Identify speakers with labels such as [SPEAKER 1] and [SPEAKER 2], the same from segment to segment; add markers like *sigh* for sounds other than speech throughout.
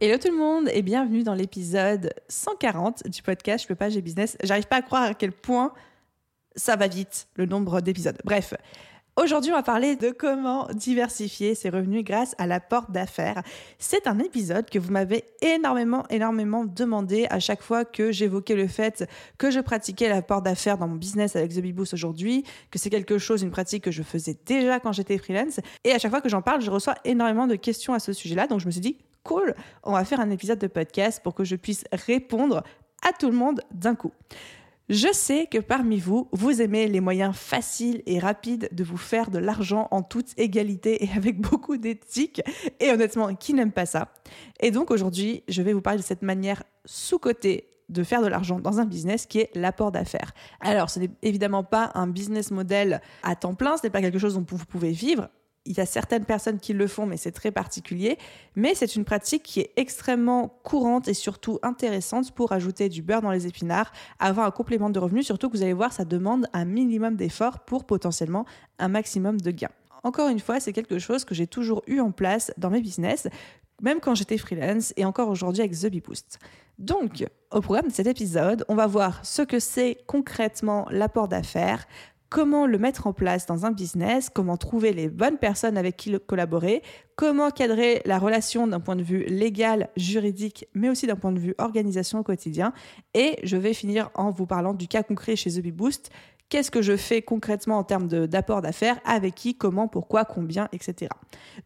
[SPEAKER 1] Hello tout le monde et bienvenue dans l'épisode 140 du podcast Je peux pas, business. J'arrive pas à croire à quel point ça va vite, le nombre d'épisodes. Bref, aujourd'hui on va parler de comment diversifier ses revenus grâce à la porte d'affaires. C'est un épisode que vous m'avez énormément, énormément demandé à chaque fois que j'évoquais le fait que je pratiquais la porte d'affaires dans mon business avec The Boost aujourd'hui, que c'est quelque chose, une pratique que je faisais déjà quand j'étais freelance. Et à chaque fois que j'en parle, je reçois énormément de questions à ce sujet-là. Donc je me suis dit, on va faire un épisode de podcast pour que je puisse répondre à tout le monde d'un coup. Je sais que parmi vous, vous aimez les moyens faciles et rapides de vous faire de l'argent en toute égalité et avec *laughs* beaucoup d'éthique. Et honnêtement, qui n'aime pas ça? Et donc aujourd'hui, je vais vous parler de cette manière sous-cotée de faire de l'argent dans un business qui est l'apport d'affaires. Alors, ce n'est évidemment pas un business model à temps plein, ce n'est pas quelque chose dont vous pouvez vivre, il y a certaines personnes qui le font, mais c'est très particulier. Mais c'est une pratique qui est extrêmement courante et surtout intéressante pour ajouter du beurre dans les épinards, avoir un complément de revenus, surtout que vous allez voir, ça demande un minimum d'efforts pour potentiellement un maximum de gains. Encore une fois, c'est quelque chose que j'ai toujours eu en place dans mes business, même quand j'étais freelance et encore aujourd'hui avec The Bee Boost. Donc, au programme de cet épisode, on va voir ce que c'est concrètement l'apport d'affaires, comment le mettre en place dans un business, comment trouver les bonnes personnes avec qui collaborer, comment cadrer la relation d'un point de vue légal, juridique, mais aussi d'un point de vue organisation au quotidien. Et je vais finir en vous parlant du cas concret chez The Boost. Qu'est-ce que je fais concrètement en termes d'apport d'affaires, avec qui, comment, pourquoi, combien, etc.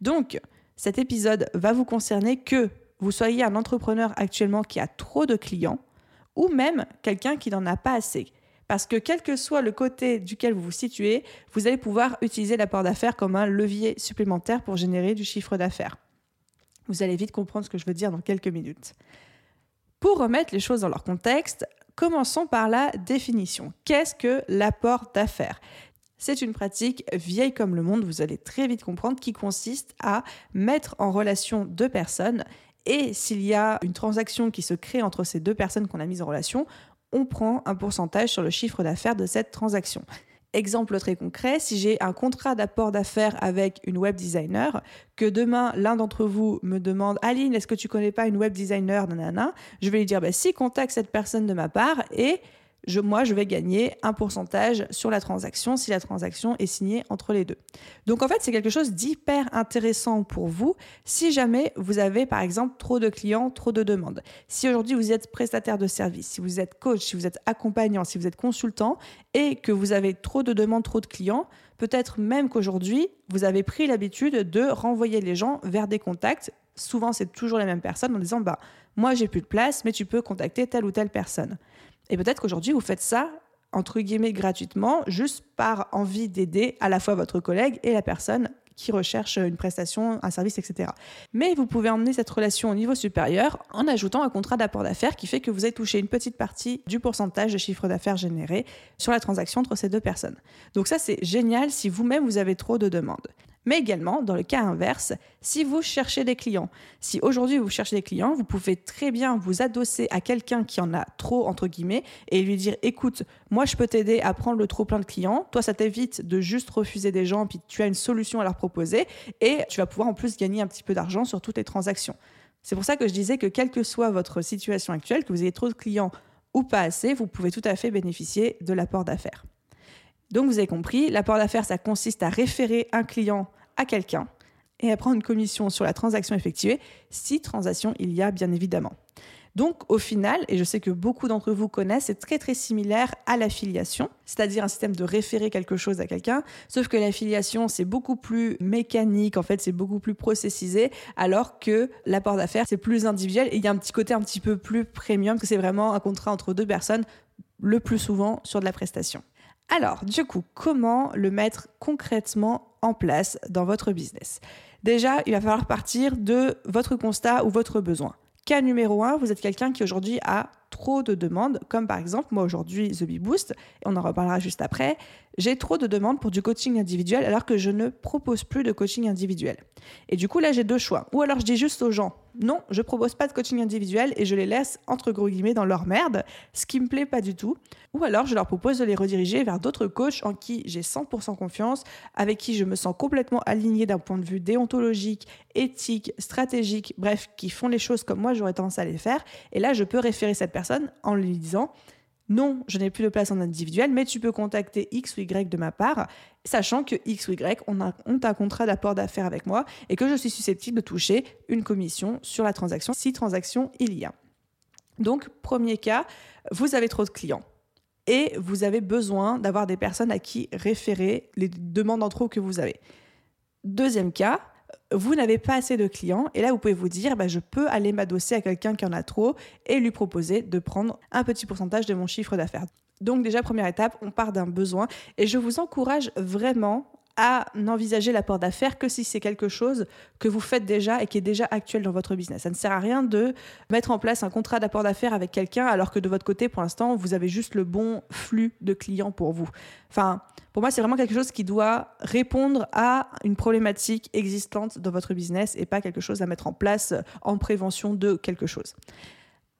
[SPEAKER 1] Donc, cet épisode va vous concerner que vous soyez un entrepreneur actuellement qui a trop de clients ou même quelqu'un qui n'en a pas assez parce que quel que soit le côté duquel vous vous situez, vous allez pouvoir utiliser l'apport d'affaires comme un levier supplémentaire pour générer du chiffre d'affaires. Vous allez vite comprendre ce que je veux dire dans quelques minutes. Pour remettre les choses dans leur contexte, commençons par la définition. Qu'est-ce que l'apport d'affaires? C'est une pratique vieille comme le monde, vous allez très vite comprendre, qui consiste à mettre en relation deux personnes et s'il y a une transaction qui se crée entre ces deux personnes qu'on a mises en relation, on prend un pourcentage sur le chiffre d'affaires de cette transaction. Exemple très concret, si j'ai un contrat d'apport d'affaires avec une web designer, que demain l'un d'entre vous me demande Aline, est-ce que tu connais pas une web designer? Nanana, je vais lui dire bah, si contacte cette personne de ma part et moi, je vais gagner un pourcentage sur la transaction si la transaction est signée entre les deux. Donc en fait, c'est quelque chose d'hyper intéressant pour vous si jamais vous avez par exemple trop de clients, trop de demandes. Si aujourd'hui vous êtes prestataire de service, si vous êtes coach, si vous êtes accompagnant, si vous êtes consultant et que vous avez trop de demandes, trop de clients, peut-être même qu'aujourd'hui, vous avez pris l'habitude de renvoyer les gens vers des contacts. Souvent, c'est toujours les mêmes personnes en disant bah moi j'ai plus de place, mais tu peux contacter telle ou telle personne. Et peut-être qu'aujourd'hui, vous faites ça, entre guillemets, gratuitement, juste par envie d'aider à la fois votre collègue et la personne qui recherche une prestation, un service, etc. Mais vous pouvez emmener cette relation au niveau supérieur en ajoutant un contrat d'apport d'affaires qui fait que vous avez touché une petite partie du pourcentage de chiffre d'affaires généré sur la transaction entre ces deux personnes. Donc ça, c'est génial si vous-même vous avez trop de demandes mais également dans le cas inverse, si vous cherchez des clients. Si aujourd'hui vous cherchez des clients, vous pouvez très bien vous adosser à quelqu'un qui en a trop, entre guillemets, et lui dire, écoute, moi je peux t'aider à prendre le trop plein de clients, toi ça t'évite de juste refuser des gens, puis tu as une solution à leur proposer, et tu vas pouvoir en plus gagner un petit peu d'argent sur toutes les transactions. C'est pour ça que je disais que quelle que soit votre situation actuelle, que vous ayez trop de clients ou pas assez, vous pouvez tout à fait bénéficier de l'apport d'affaires. Donc vous avez compris, l'apport d'affaires, ça consiste à référer un client à quelqu'un et à prendre une commission sur la transaction effectuée, si transaction il y a bien évidemment. Donc au final, et je sais que beaucoup d'entre vous connaissent, c'est très très similaire à l'affiliation, c'est-à-dire un système de référer quelque chose à quelqu'un, sauf que l'affiliation c'est beaucoup plus mécanique, en fait c'est beaucoup plus processisé, alors que l'apport d'affaires c'est plus individuel et il y a un petit côté un petit peu plus premium, que c'est vraiment un contrat entre deux personnes, le plus souvent sur de la prestation. Alors, du coup, comment le mettre concrètement en place dans votre business? Déjà, il va falloir partir de votre constat ou votre besoin. Cas numéro 1, vous êtes quelqu'un qui aujourd'hui a trop de demandes, comme par exemple moi aujourd'hui The Bee Boost, et on en reparlera juste après, j'ai trop de demandes pour du coaching individuel alors que je ne propose plus de coaching individuel. Et du coup là j'ai deux choix. Ou alors je dis juste aux gens, non, je propose pas de coaching individuel et je les laisse entre gros guillemets dans leur merde, ce qui me plaît pas du tout. Ou alors je leur propose de les rediriger vers d'autres coachs en qui j'ai 100% confiance, avec qui je me sens complètement aligné d'un point de vue déontologique, éthique, stratégique, bref, qui font les choses comme moi j'aurais tendance à les faire. Et là je peux référer cette personne en lui disant non, je n'ai plus de place en individuel, mais tu peux contacter X ou Y de ma part, sachant que X ou Y ont un, un contrat d'apport d'affaires avec moi et que je suis susceptible de toucher une commission sur la transaction si transaction il y a. Donc, premier cas, vous avez trop de clients et vous avez besoin d'avoir des personnes à qui référer les demandes en trop que vous avez. Deuxième cas, vous n'avez pas assez de clients et là vous pouvez vous dire bah, je peux aller m'adosser à quelqu'un qui en a trop et lui proposer de prendre un petit pourcentage de mon chiffre d'affaires. Donc déjà première étape, on part d'un besoin et je vous encourage vraiment à n'envisager l'apport d'affaires que si c'est quelque chose que vous faites déjà et qui est déjà actuel dans votre business. Ça ne sert à rien de mettre en place un contrat d'apport d'affaires avec quelqu'un alors que de votre côté, pour l'instant, vous avez juste le bon flux de clients pour vous. Enfin, pour moi, c'est vraiment quelque chose qui doit répondre à une problématique existante dans votre business et pas quelque chose à mettre en place en prévention de quelque chose.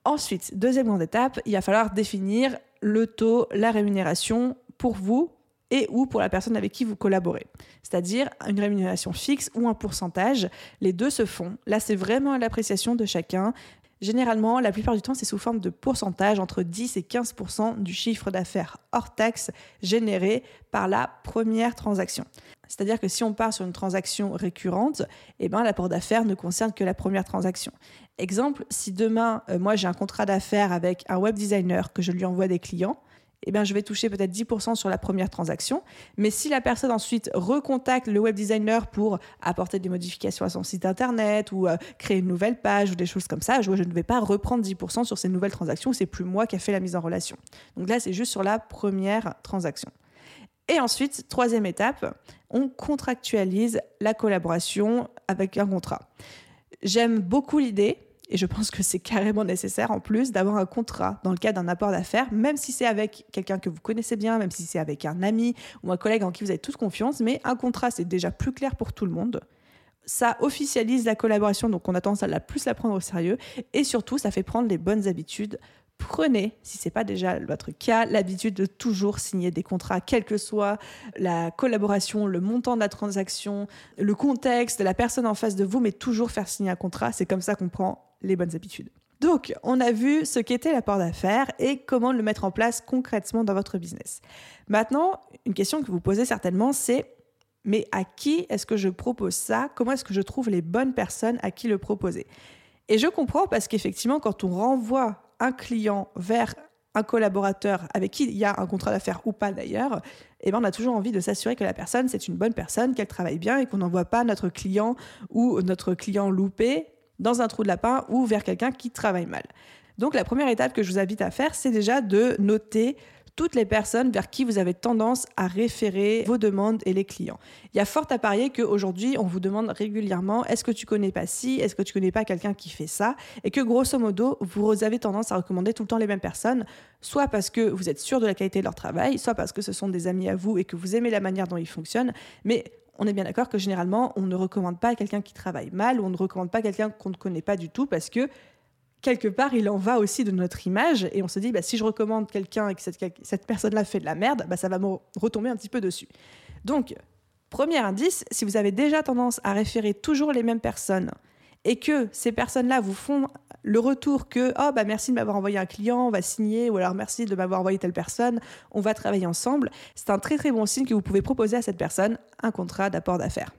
[SPEAKER 1] Ensuite, deuxième grande étape, il va falloir définir le taux, la rémunération pour vous et ou pour la personne avec qui vous collaborez. C'est-à-dire une rémunération fixe ou un pourcentage. Les deux se font. Là, c'est vraiment à l'appréciation de chacun. Généralement, la plupart du temps, c'est sous forme de pourcentage entre 10 et 15 du chiffre d'affaires hors taxe généré par la première transaction. C'est-à-dire que si on part sur une transaction récurrente, eh ben, l'apport d'affaires ne concerne que la première transaction. Exemple, si demain, euh, moi j'ai un contrat d'affaires avec un web designer que je lui envoie des clients, eh bien, je vais toucher peut-être 10% sur la première transaction. Mais si la personne ensuite recontacte le web designer pour apporter des modifications à son site internet ou euh, créer une nouvelle page ou des choses comme ça, je, ne vais pas reprendre 10% sur ces nouvelles transactions. C'est plus moi qui ai fait la mise en relation. Donc là, c'est juste sur la première transaction. Et ensuite, troisième étape, on contractualise la collaboration avec un contrat. J'aime beaucoup l'idée et je pense que c'est carrément nécessaire en plus d'avoir un contrat dans le cadre d'un apport d'affaires, même si c'est avec quelqu'un que vous connaissez bien, même si c'est avec un ami ou un collègue en qui vous avez toute confiance. Mais un contrat, c'est déjà plus clair pour tout le monde. Ça officialise la collaboration, donc on a tendance à la plus la prendre au sérieux. Et surtout, ça fait prendre les bonnes habitudes prenez, si ce n'est pas déjà votre cas, l'habitude de toujours signer des contrats, quelle que soit la collaboration, le montant de la transaction, le contexte, la personne en face de vous, mais toujours faire signer un contrat. C'est comme ça qu'on prend les bonnes habitudes. Donc, on a vu ce qu'était l'apport d'affaires et comment le mettre en place concrètement dans votre business. Maintenant, une question que vous posez certainement, c'est mais à qui est-ce que je propose ça? Comment est-ce que je trouve les bonnes personnes à qui le proposer? Et je comprends parce qu'effectivement, quand on renvoie un client vers un collaborateur avec qui il y a un contrat d'affaires ou pas d'ailleurs, eh ben on a toujours envie de s'assurer que la personne, c'est une bonne personne, qu'elle travaille bien et qu'on n'envoie pas notre client ou notre client loupé dans un trou de lapin ou vers quelqu'un qui travaille mal. Donc la première étape que je vous invite à faire, c'est déjà de noter toutes les personnes vers qui vous avez tendance à référer vos demandes et les clients. Il y a fort à parier qu'aujourd'hui, on vous demande régulièrement est-ce que tu connais pas ci, est-ce que tu connais pas quelqu'un qui fait ça, et que grosso modo, vous avez tendance à recommander tout le temps les mêmes personnes, soit parce que vous êtes sûr de la qualité de leur travail, soit parce que ce sont des amis à vous et que vous aimez la manière dont ils fonctionnent, mais on est bien d'accord que généralement, on ne recommande pas quelqu'un qui travaille mal ou on ne recommande pas quelqu'un qu'on ne connaît pas du tout parce que quelque part, il en va aussi de notre image et on se dit, bah, si je recommande quelqu'un et que cette, personne-là fait de la merde, bah, ça va me retomber un petit peu dessus. Donc, premier indice, si vous avez déjà tendance à référer toujours les mêmes personnes et que ces personnes-là vous font le retour que oh bah merci de m'avoir envoyé un client, on va signer ou alors merci de m'avoir envoyé telle personne, on va travailler ensemble, c'est un très très bon signe que vous pouvez proposer à cette personne un contrat d'apport d'affaires.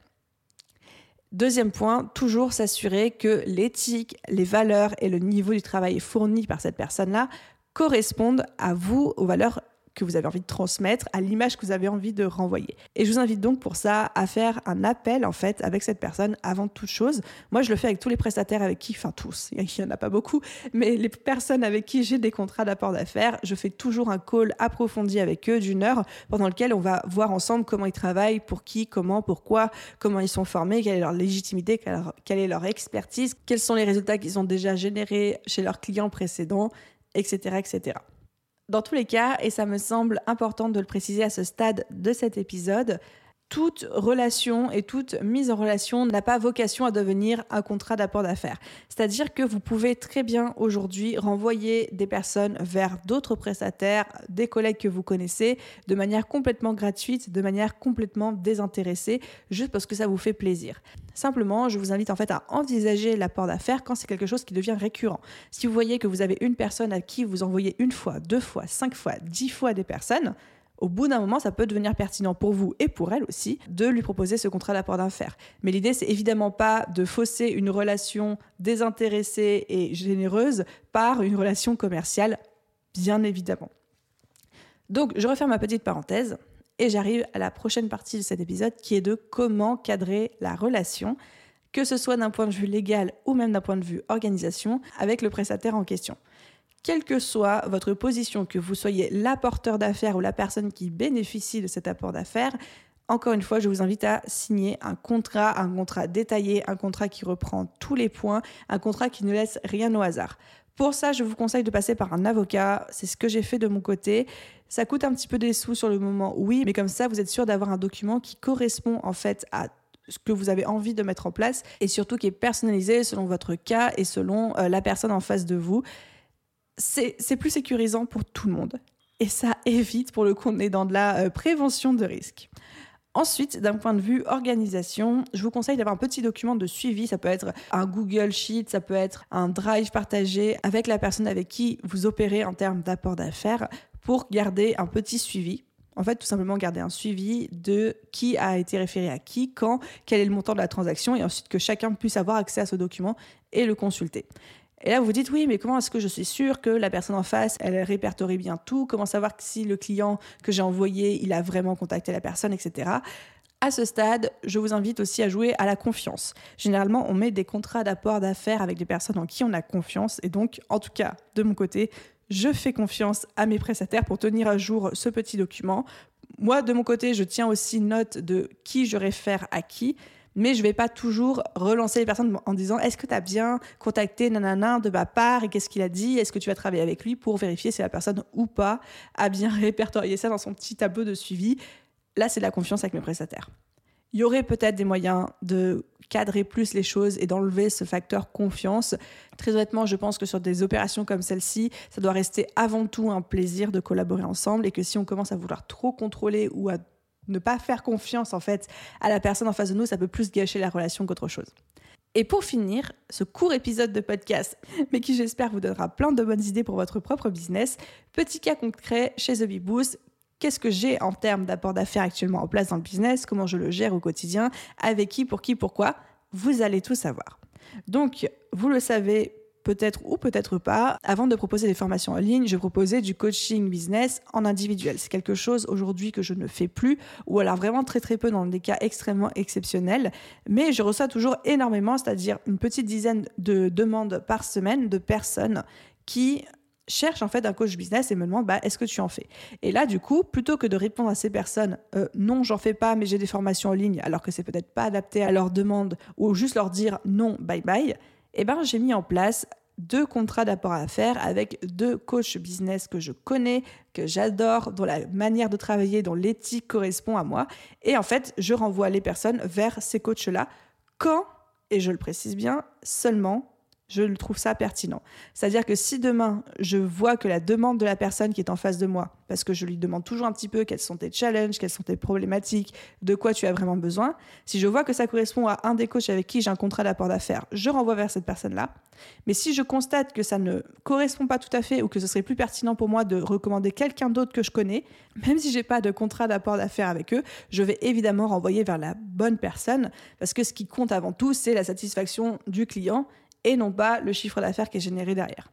[SPEAKER 1] Deuxième point, toujours s'assurer que l'éthique, les valeurs et le niveau du travail fourni par cette personne-là correspondent à vous, aux valeurs que vous avez envie de transmettre, à l'image que vous avez envie de renvoyer. Et je vous invite donc pour ça à faire un appel en fait avec cette personne avant toute chose. Moi, je le fais avec tous les prestataires avec qui, enfin tous, *laughs* il n'y en a pas beaucoup, mais les personnes avec qui j'ai des contrats d'apport d'affaires, je fais toujours un call approfondi avec eux d'une heure pendant lequel on va voir ensemble comment ils travaillent, pour qui, comment, pourquoi, comment ils sont formés, quelle est leur légitimité, quelle est leur expertise, quels sont les résultats qu'ils ont déjà générés chez leurs clients précédents, etc., etc. Dans tous les cas, et ça me semble important de le préciser à ce stade de cet épisode, toute relation et toute mise en relation n'a pas vocation à devenir un contrat d'apport d'affaires. C'est-à-dire que vous pouvez très bien aujourd'hui renvoyer des personnes vers d'autres prestataires, des collègues que vous connaissez, de manière complètement gratuite, de manière complètement désintéressée, juste parce que ça vous fait plaisir. Simplement, je vous invite en fait à envisager l'apport d'affaires quand c'est quelque chose qui devient récurrent. Si vous voyez que vous avez une personne à qui vous envoyez une fois, deux fois, cinq fois, dix fois des personnes, au bout d'un moment, ça peut devenir pertinent pour vous et pour elle aussi de lui proposer ce contrat d'apport d'affaires. Mais l'idée, c'est évidemment pas de fausser une relation désintéressée et généreuse par une relation commerciale, bien évidemment. Donc, je referme ma petite parenthèse et j'arrive à la prochaine partie de cet épisode qui est de comment cadrer la relation, que ce soit d'un point de vue légal ou même d'un point de vue organisation, avec le prestataire en question quelle que soit votre position, que vous soyez l'apporteur d'affaires ou la personne qui bénéficie de cet apport d'affaires, encore une fois, je vous invite à signer un contrat, un contrat détaillé, un contrat qui reprend tous les points, un contrat qui ne laisse rien au hasard. Pour ça, je vous conseille de passer par un avocat. C'est ce que j'ai fait de mon côté. Ça coûte un petit peu des sous sur le moment, oui, mais comme ça, vous êtes sûr d'avoir un document qui correspond en fait à ce que vous avez envie de mettre en place et surtout qui est personnalisé selon votre cas et selon euh, la personne en face de vous c'est plus sécurisant pour tout le monde. Et ça évite, pour le coup, on est dans de la euh, prévention de risques. Ensuite, d'un point de vue organisation, je vous conseille d'avoir un petit document de suivi. Ça peut être un Google Sheet, ça peut être un Drive partagé avec la personne avec qui vous opérez en termes d'apport d'affaires pour garder un petit suivi. En fait, tout simplement garder un suivi de qui a été référé à qui, quand, quel est le montant de la transaction, et ensuite que chacun puisse avoir accès à ce document et le consulter. Et là, vous vous dites, oui, mais comment est-ce que je suis sûr que la personne en face, elle répertorie bien tout? Comment savoir si le client que j'ai envoyé, il a vraiment contacté la personne, etc. À ce stade, je vous invite aussi à jouer à la confiance. Généralement, on met des contrats d'apport d'affaires avec des personnes en qui on a confiance. Et donc, en tout cas, de mon côté, je fais confiance à mes prestataires pour tenir à jour ce petit document. Moi, de mon côté, je tiens aussi note de qui je réfère à qui mais je vais pas toujours relancer les personnes en disant est-ce que tu as bien contacté nanana de ma part et qu'est-ce qu'il a dit? Est-ce que tu vas travailler avec lui pour vérifier si la personne ou pas a bien *laughs* répertorié ça dans son petit tableau de suivi? Là, c'est de la confiance avec mes prestataires. Il y aurait peut-être des moyens de cadrer plus les choses et d'enlever ce facteur confiance. Très honnêtement, je pense que sur des opérations comme celle-ci, ça doit rester avant tout un plaisir de collaborer ensemble et que si on commence à vouloir trop contrôler ou à ne pas faire confiance en fait à la personne en face de nous, ça peut plus gâcher la relation qu'autre chose. Et pour finir, ce court épisode de podcast, *laughs* mais qui j'espère vous donnera plein de bonnes idées pour votre propre business, petit cas concret chez The Big Boost, qu'est-ce que j'ai en termes d'apport d'affaires actuellement en place dans le business, comment je le gère au quotidien, avec qui, pour qui, pourquoi, vous allez tout savoir. Donc, vous le savez, peut-être ou peut-être pas. Avant de proposer des formations en ligne, je proposais du coaching business en individuel. C'est quelque chose aujourd'hui que je ne fais plus, ou alors vraiment très très peu dans des cas extrêmement exceptionnels. Mais je reçois toujours énormément, c'est-à-dire une petite dizaine de demandes par semaine de personnes qui cherchent en fait un coach business et me demandent bah, est-ce que tu en fais? Et là, du coup, plutôt que de répondre à ces personnes euh, non, j'en fais pas, mais j'ai des formations en ligne, alors que c'est peut-être pas adapté à leurs demandes, ou juste leur dire non, bye bye, eh ben, j'ai mis en place deux contrats d'apport à faire avec deux coachs business que je connais, que j'adore, dont la manière de travailler, dont l'éthique correspond à moi. Et en fait, je renvoie les personnes vers ces coachs-là quand, et je le précise bien, seulement je trouve ça pertinent. C'est-à-dire que si demain, je vois que la demande de la personne qui est en face de moi, parce que je lui demande toujours un petit peu quels sont tes challenges, quelles sont tes problématiques, de quoi tu as vraiment besoin, si je vois que ça correspond à un des coachs avec qui j'ai un contrat d'apport d'affaires, je renvoie vers cette personne-là. Mais si je constate que ça ne correspond pas tout à fait ou que ce serait plus pertinent pour moi de recommander quelqu'un d'autre que je connais, même si j'ai pas de contrat d'apport d'affaires avec eux, je vais évidemment renvoyer vers la bonne personne parce que ce qui compte avant tout, c'est la satisfaction du client et non pas le chiffre d'affaires qui est généré derrière.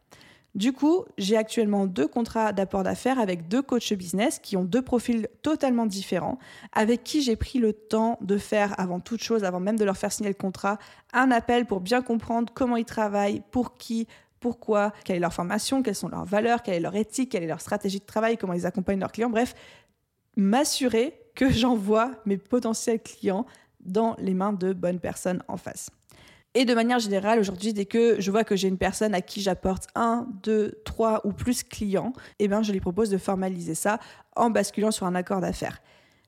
[SPEAKER 1] Du coup, j'ai actuellement deux contrats d'apport d'affaires avec deux coachs business qui ont deux profils totalement différents, avec qui j'ai pris le temps de faire, avant toute chose, avant même de leur faire signer le contrat, un appel pour bien comprendre comment ils travaillent, pour qui, pourquoi, quelle est leur formation, quelles sont leurs valeurs, quelle est leur éthique, quelle est leur stratégie de travail, comment ils accompagnent leurs clients. Bref, m'assurer que j'envoie mes potentiels clients dans les mains de bonnes personnes en face. Et de manière générale, aujourd'hui, dès que je vois que j'ai une personne à qui j'apporte un, deux, trois ou plus clients, eh ben, je lui propose de formaliser ça en basculant sur un accord d'affaires.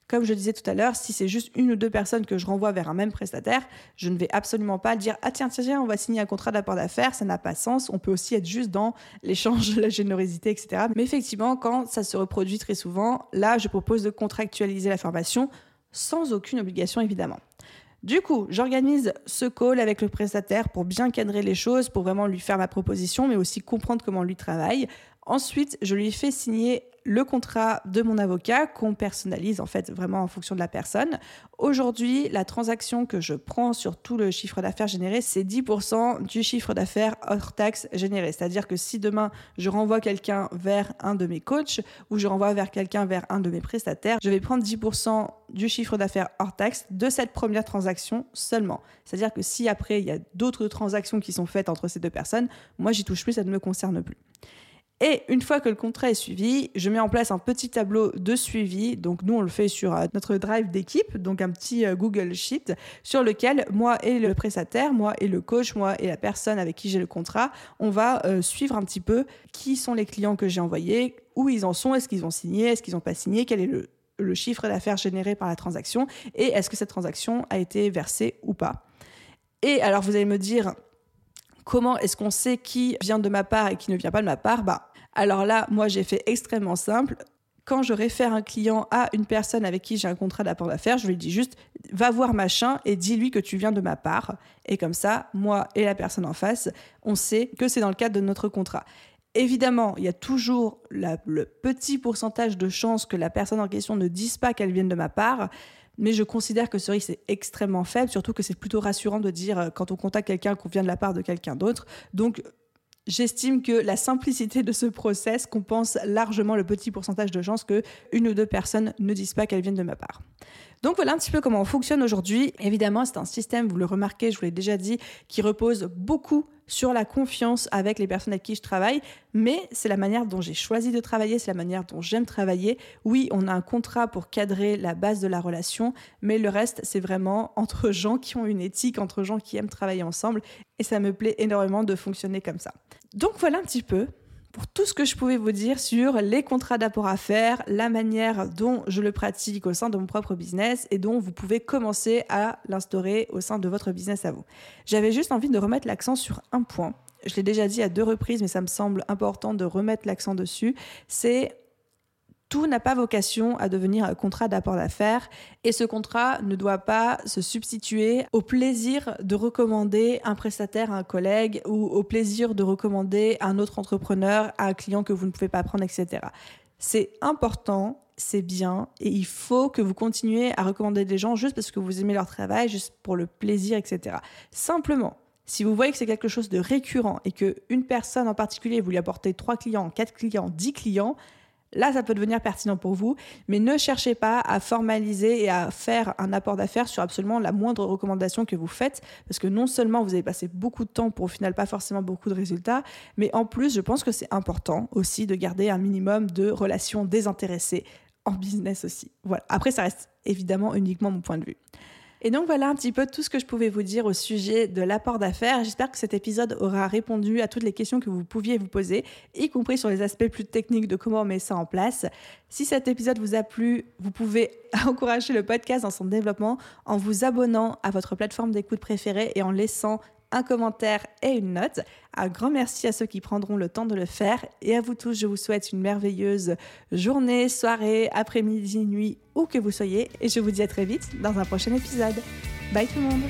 [SPEAKER 1] Comme je disais tout à l'heure, si c'est juste une ou deux personnes que je renvoie vers un même prestataire, je ne vais absolument pas dire ah tiens tiens tiens on va signer un contrat d'apport d'affaires, ça n'a pas sens. On peut aussi être juste dans l'échange, *laughs* la générosité, etc. Mais effectivement, quand ça se reproduit très souvent, là je propose de contractualiser la formation sans aucune obligation évidemment. Du coup, j'organise ce call avec le prestataire pour bien cadrer les choses, pour vraiment lui faire ma proposition, mais aussi comprendre comment lui travaille. Ensuite, je lui fais signer le contrat de mon avocat qu'on personnalise en fait vraiment en fonction de la personne. Aujourd'hui, la transaction que je prends sur tout le chiffre d'affaires généré, c'est 10% du chiffre d'affaires hors taxe généré. C'est-à-dire que si demain je renvoie quelqu'un vers un de mes coachs ou je renvoie vers quelqu'un vers un de mes prestataires, je vais prendre 10% du chiffre d'affaires hors taxe de cette première transaction seulement. C'est-à-dire que si après il y a d'autres transactions qui sont faites entre ces deux personnes, moi j'y touche plus, ça ne me concerne plus. Et une fois que le contrat est suivi, je mets en place un petit tableau de suivi. Donc nous, on le fait sur euh, notre drive d'équipe, donc un petit euh, Google Sheet sur lequel moi et le prestataire, moi et le coach, moi et la personne avec qui j'ai le contrat, on va euh, suivre un petit peu qui sont les clients que j'ai envoyés, où ils en sont, est-ce qu'ils ont signé, est-ce qu'ils n'ont pas signé, quel est le, le chiffre d'affaires généré par la transaction et est-ce que cette transaction a été versée ou pas. Et alors vous allez me dire, comment est-ce qu'on sait qui vient de ma part et qui ne vient pas de ma part? Bah, alors là, moi, j'ai fait extrêmement simple. Quand je réfère un client à une personne avec qui j'ai un contrat d'apport d'affaires, je lui dis juste va voir machin et dis-lui que tu viens de ma part. Et comme ça, moi et la personne en face, on sait que c'est dans le cadre de notre contrat. Évidemment, il y a toujours le petit pourcentage de chances que la personne en question ne dise pas qu'elle vienne de ma part, mais je considère que ce risque est extrêmement faible, surtout que c'est plutôt rassurant de dire euh, quand on contacte quelqu'un qu'on vient de la part de quelqu'un d'autre. Donc J'estime que la simplicité de ce process compense largement le petit pourcentage de chances que une ou deux personnes ne disent pas qu'elles viennent de ma part. Donc voilà un petit peu comment on fonctionne aujourd'hui. Évidemment, c'est un système, vous le remarquez, je vous l'ai déjà dit, qui repose beaucoup sur la confiance avec les personnes avec qui je travaille, mais c'est la manière dont j'ai choisi de travailler, c'est la manière dont j'aime travailler. Oui, on a un contrat pour cadrer la base de la relation, mais le reste, c'est vraiment entre *laughs* gens qui ont une éthique, entre gens qui aiment travailler ensemble, et ça me plaît énormément de fonctionner comme ça. Donc voilà un petit peu pour tout ce que je pouvais vous dire sur les contrats d'apport à faire, la manière dont je le pratique au sein de mon propre business et dont vous pouvez commencer à l'instaurer au sein de votre business à vous. J'avais juste envie de remettre l'accent sur un point. Je l'ai déjà dit à deux reprises, mais ça me semble important de remettre l'accent dessus. C'est tout n'a pas vocation à devenir un contrat d'apport d'affaires et ce contrat ne doit pas se substituer au plaisir de recommander un prestataire à un collègue ou au plaisir de recommander un autre entrepreneur à un client que vous ne pouvez pas prendre, etc. C'est important, c'est bien et il faut que vous continuez à recommander des gens juste parce que vous aimez leur travail, juste pour le plaisir, etc. Simplement, si vous voyez que c'est quelque chose de récurrent et que une personne en particulier, vous lui apportez trois clients, quatre clients, dix clients, Là, ça peut devenir pertinent pour vous, mais ne cherchez pas à formaliser et à faire un apport d'affaires sur absolument la moindre recommandation que vous faites, parce que non seulement vous avez passé beaucoup de temps pour au final pas forcément beaucoup de résultats, mais en plus, je pense que c'est important aussi de garder un minimum de relations désintéressées en business aussi. Voilà. Après, ça reste évidemment uniquement mon point de vue. Et donc voilà un petit peu tout ce que je pouvais vous dire au sujet de l'apport d'affaires. J'espère que cet épisode aura répondu à toutes les questions que vous pouviez vous poser, y compris sur les aspects plus techniques de comment on met ça en place. Si cet épisode vous a plu, vous pouvez *laughs* encourager le podcast dans son développement en vous abonnant à votre plateforme d'écoute préférée et en laissant un commentaire et une note. Un grand merci à ceux qui prendront le temps de le faire. Et à vous tous, je vous souhaite une merveilleuse journée, soirée, après-midi, nuit, où que vous soyez. Et je vous dis à très vite dans un prochain épisode. Bye tout le monde